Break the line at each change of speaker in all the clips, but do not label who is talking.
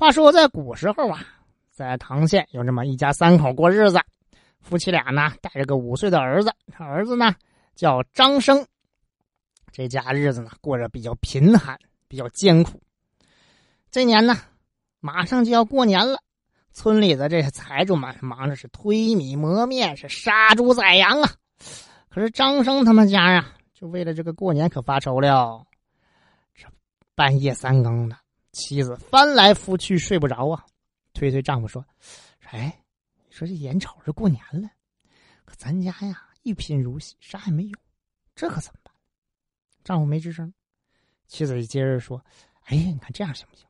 话说在古时候啊，在唐县有这么一家三口过日子，夫妻俩呢带着个五岁的儿子，儿子呢叫张生。这家日子呢过着比较贫寒，比较艰苦。这年呢，马上就要过年了，村里的这些财主们忙着是推米磨面，是杀猪宰羊啊。可是张生他们家呀，就为了这个过年可发愁了。这半夜三更的，妻子翻来覆去睡不着啊，推推丈夫说：“哎，你说这眼瞅着过年了，可咱家呀一贫如洗，啥也没有，这可怎么办？”丈夫没吱声，妻子接着说：“哎呀，你看这样行不行？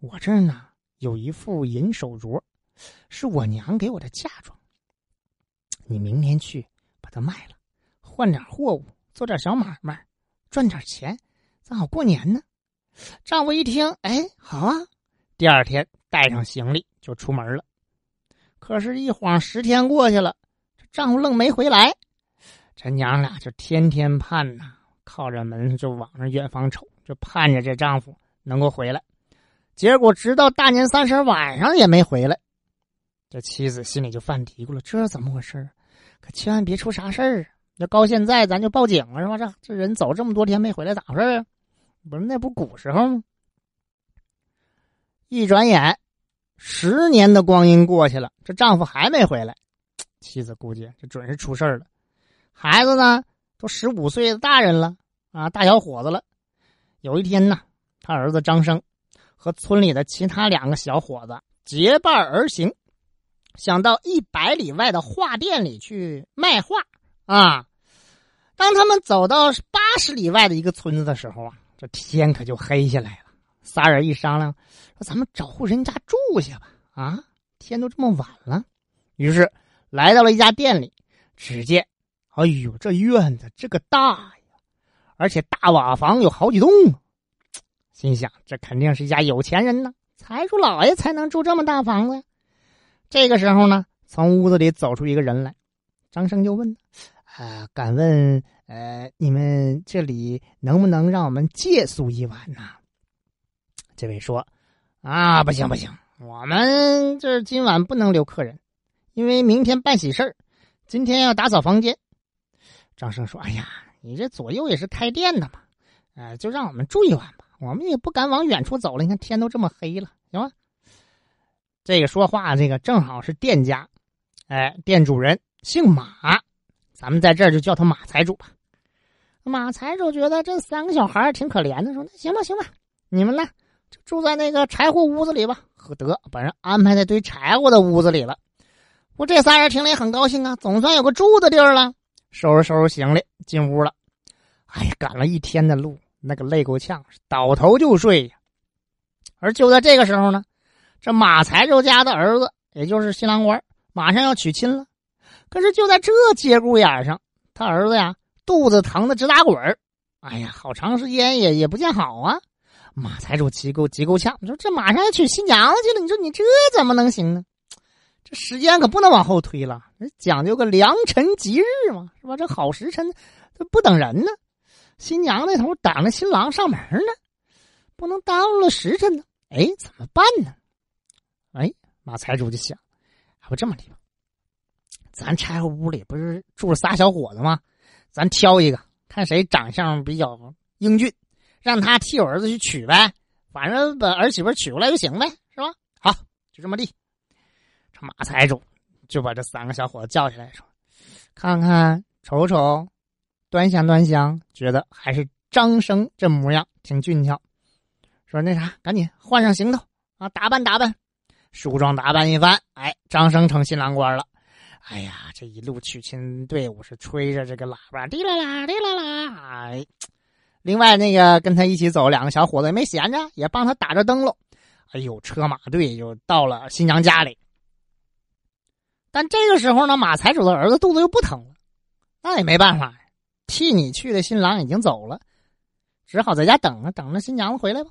我这儿呢有一副银手镯，是我娘给我的嫁妆。你明天去把它卖了，换点货物，做点小买卖，赚点钱，咱好过年呢。”丈夫一听，哎，好啊！第二天带上行李就出门了。可是，一晃十天过去了，这丈夫愣没回来。这娘俩就天天盼呐。靠着门就往那远方瞅，就盼着这丈夫能够回来。结果直到大年三十晚上也没回来，这妻子心里就犯嘀咕了：这怎么回事可千万别出啥事儿啊！要高现在咱就报警了是吧？这这人走这么多天没回来，咋回事啊？不是那不古时候吗？一转眼，十年的光阴过去了，这丈夫还没回来，妻子估计这准是出事了。孩子呢？都十五岁的大人了啊，大小伙子了。有一天呢，他儿子张生和村里的其他两个小伙子结伴而行，想到一百里外的画店里去卖画啊。当他们走到八十里外的一个村子的时候啊，这天可就黑下来了。仨人一商量，说：“咱们找户人家住下吧。”啊，天都这么晚了，于是来到了一家店里，只见。哎呦，这院子这个大呀，而且大瓦房有好几栋，心想这肯定是一家有钱人呢，财主老爷才能住这么大房子。这个时候呢，从屋子里走出一个人来，张生就问：“啊，敢问，呃，你们这里能不能让我们借宿一晚呢？”这位说：“啊，不行不行，我们这今晚不能留客人，因为明天办喜事儿，今天要打扫房间。”张生说：“哎呀，你这左右也是开店的嘛，呃，就让我们住一晚吧。我们也不敢往远处走了。你看天都这么黑了，行吗？”这个说话，这个正好是店家，哎，店主人姓马，咱们在这儿就叫他马财主吧。马财主觉得这三个小孩挺可怜的，说：“那行吧，行吧，你们呢就住在那个柴火屋子里吧。”呵，得把人安排在堆柴火的屋子里了。我这仨人听了也很高兴啊，总算有个住的地儿了。收拾收拾行李，进屋了。哎呀，赶了一天的路，那个累够呛，倒头就睡。而就在这个时候呢，这马财主家的儿子，也就是新郎官，马上要娶亲了。可是就在这节骨眼上，他儿子呀，肚子疼的直打滚儿哎呀，好长时间也也不见好啊。马财主急够急够呛，你说这马上要娶新娘子去了，你说你这怎么能行呢？这时间可不能往后推了，讲究个良辰吉日嘛，是吧？这好时辰，这不等人呢。新娘那头等着新郎上门呢，不能耽误了时辰呢。哎，怎么办呢？哎，马财主就想，要不这么的吧，咱柴火屋里不是住了仨小伙子吗？咱挑一个，看谁长相比较英俊，让他替我儿子去娶呗，反正把儿媳妇娶过来就行呗，是吧？好，就这么地。这马财主就把这三个小伙子叫起来说：“看看，瞅瞅，端详端详，觉得还是张生这模样挺俊俏。说那啥，赶紧换上行头啊，打扮打扮，梳妆打扮一番。哎，张生成新郎官了。哎呀，这一路娶亲队伍是吹着这个喇叭，滴啦啦，滴啦啦。哎，另外那个跟他一起走两个小伙子也没闲着，也帮他打着灯笼。哎呦，车马队就到了新娘家里。”但这个时候呢，马财主的儿子肚子又不疼了，那也没办法，替你去的新郎已经走了，只好在家等着，等着新娘子回来吧。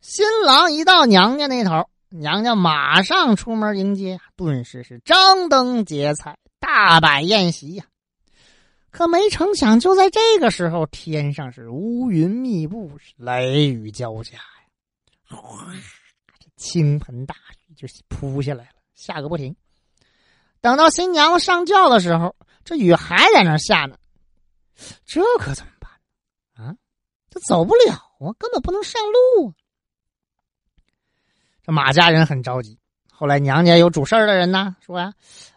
新郎一到娘家那头，娘娘马上出门迎接，顿时是张灯结彩，大摆宴席呀。可没成想，就在这个时候，天上是乌云密布，雷雨交加呀，哗，这倾盆大雨就扑下来了，下个不停。等到新娘上轿的时候，这雨还在那下呢，这可怎么办啊？这走不了啊，根本不能上路啊！马家人很着急。后来娘家有主事儿的人呢，说呀：“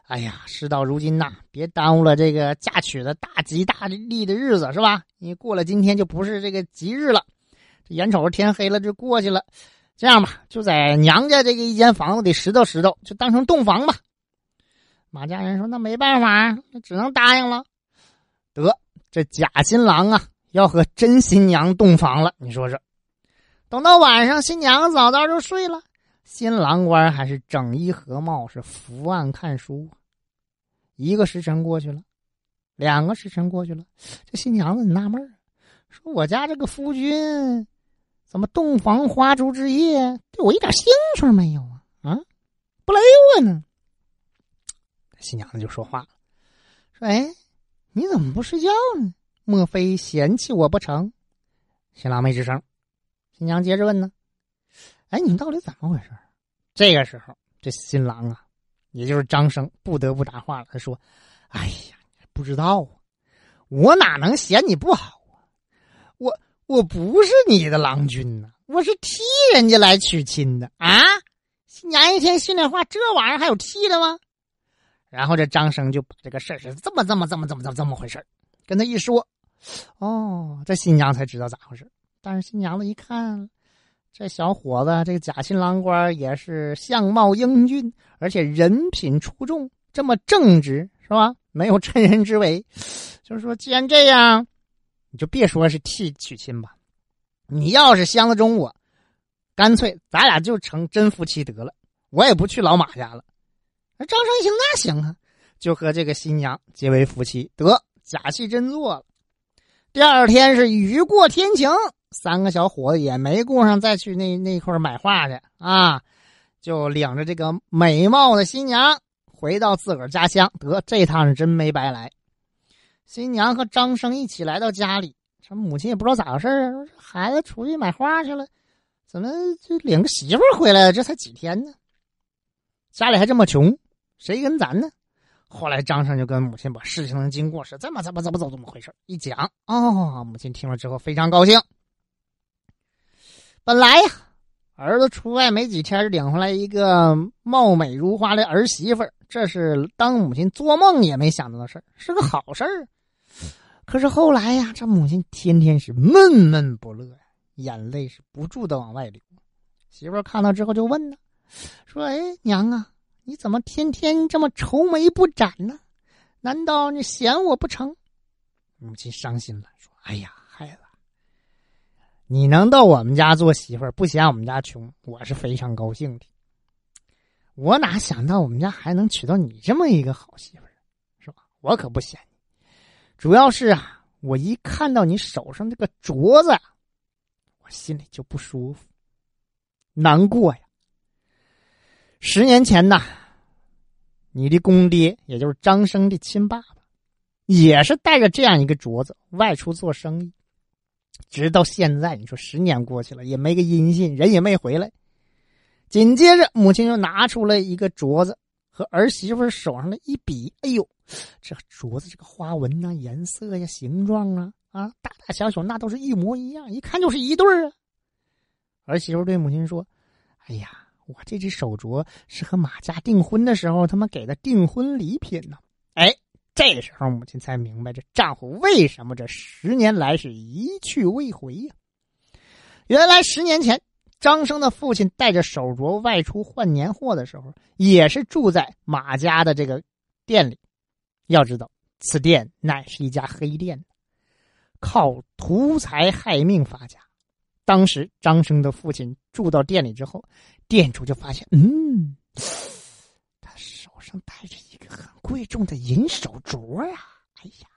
哎呀，事到如今呐，别耽误了这个嫁娶的大吉大利的日子，是吧？你过了今天就不是这个吉日了。眼瞅着天黑了就过去了，这样吧，就在娘家这个一间房子里拾掇拾掇，就当成洞房吧。”马家人说：“那没办法，那只能答应了。得，这假新郎啊，要和真新娘洞房了。你说说，等到晚上，新娘早早就睡了，新郎官还是整衣合帽，是伏案看书。一个时辰过去了，两个时辰过去了，这新娘子你纳闷说我家这个夫君，怎么洞房花烛之夜对我一点兴趣没有啊？啊，不勒我呢？”新娘子就说话了，说：“哎，你怎么不睡觉呢？莫非嫌弃我不成？”新郎没吱声。新娘接着问呢：“哎，你们到底怎么回事？”这个时候，这新郎啊，也就是张生，不得不答话了。他说：“哎呀，不知道啊，我哪能嫌你不好啊？我我不是你的郎君呐，我是替人家来娶亲的啊！新娘一听心里话，这玩意儿还有替的吗？”然后这张生就把这个事儿是这么这么这么这么这么这么回事跟他一说，哦，这新娘才知道咋回事但是新娘子一看，这小伙子这个假新郎官也是相貌英俊，而且人品出众，这么正直是吧？没有趁人之危。就是说，既然这样，你就别说是替娶亲吧，你要是相得中我，干脆咱俩就成真夫妻得了，我也不去老马家了。那张生一听，那行啊，就和这个新娘结为夫妻，得假戏真做了。第二天是雨过天晴，三个小伙子也没顾上再去那那块买画去啊，就领着这个美貌的新娘回到自个儿家乡。得这趟是真没白来。新娘和张生一起来到家里，这母亲也不知道咋回事啊，孩子出去买画去了，怎么就领个媳妇回来了？这才几天呢，家里还这么穷。谁跟咱呢？后来张生就跟母亲把事情的经过是这么怎么怎么走这么回事一讲哦，母亲听了之后非常高兴。本来呀，儿子出外没几天，领回来一个貌美如花的儿媳妇这是当母亲做梦也没想到的事是个好事儿。可是后来呀，这母亲天天是闷闷不乐呀，眼泪是不住的往外流。媳妇看到之后就问呢，说：“哎，娘啊。”你怎么天天这么愁眉不展呢？难道你嫌我不成？母亲伤心了，说：“哎呀，你能到我们家做媳妇儿，不嫌我们家穷，我是非常高兴的。我哪想到我们家还能娶到你这么一个好媳妇儿，是吧？我可不嫌你。主要是啊，我一看到你手上这个镯子，我心里就不舒服，难过呀。”十年前呐，你的公爹，也就是张生的亲爸爸，也是带着这样一个镯子外出做生意，直到现在，你说十年过去了也没个音信，人也没回来。紧接着，母亲又拿出了一个镯子和儿媳妇手上的一比，哎呦，这镯子这个花纹呐、颜色呀、形状啊，啊，大大小小那都是一模一样，一看就是一对儿啊。儿媳妇对母亲说：“哎呀。”我这只手镯是和马家订婚的时候他们给的订婚礼品呢。这个时候母亲才明白这丈夫为什么这十年来是一去未回呀。原来十年前张生的父亲带着手镯外出换年货的时候，也是住在马家的这个店里。要知道，此店乃是一家黑店，靠图财害命发家。当时张生的父亲住到店里之后，店主就发现，嗯，他手上戴着一个很贵重的银手镯呀！哎呀，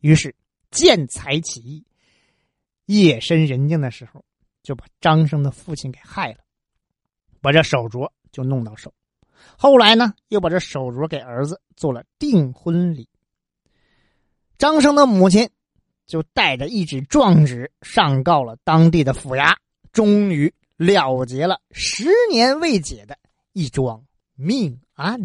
于是见财起意，夜深人静的时候，就把张生的父亲给害了，把这手镯就弄到手。后来呢，又把这手镯给儿子做了订婚礼。张生的母亲。就带着一纸状纸上告了当地的府衙，终于了结了十年未解的一桩命案。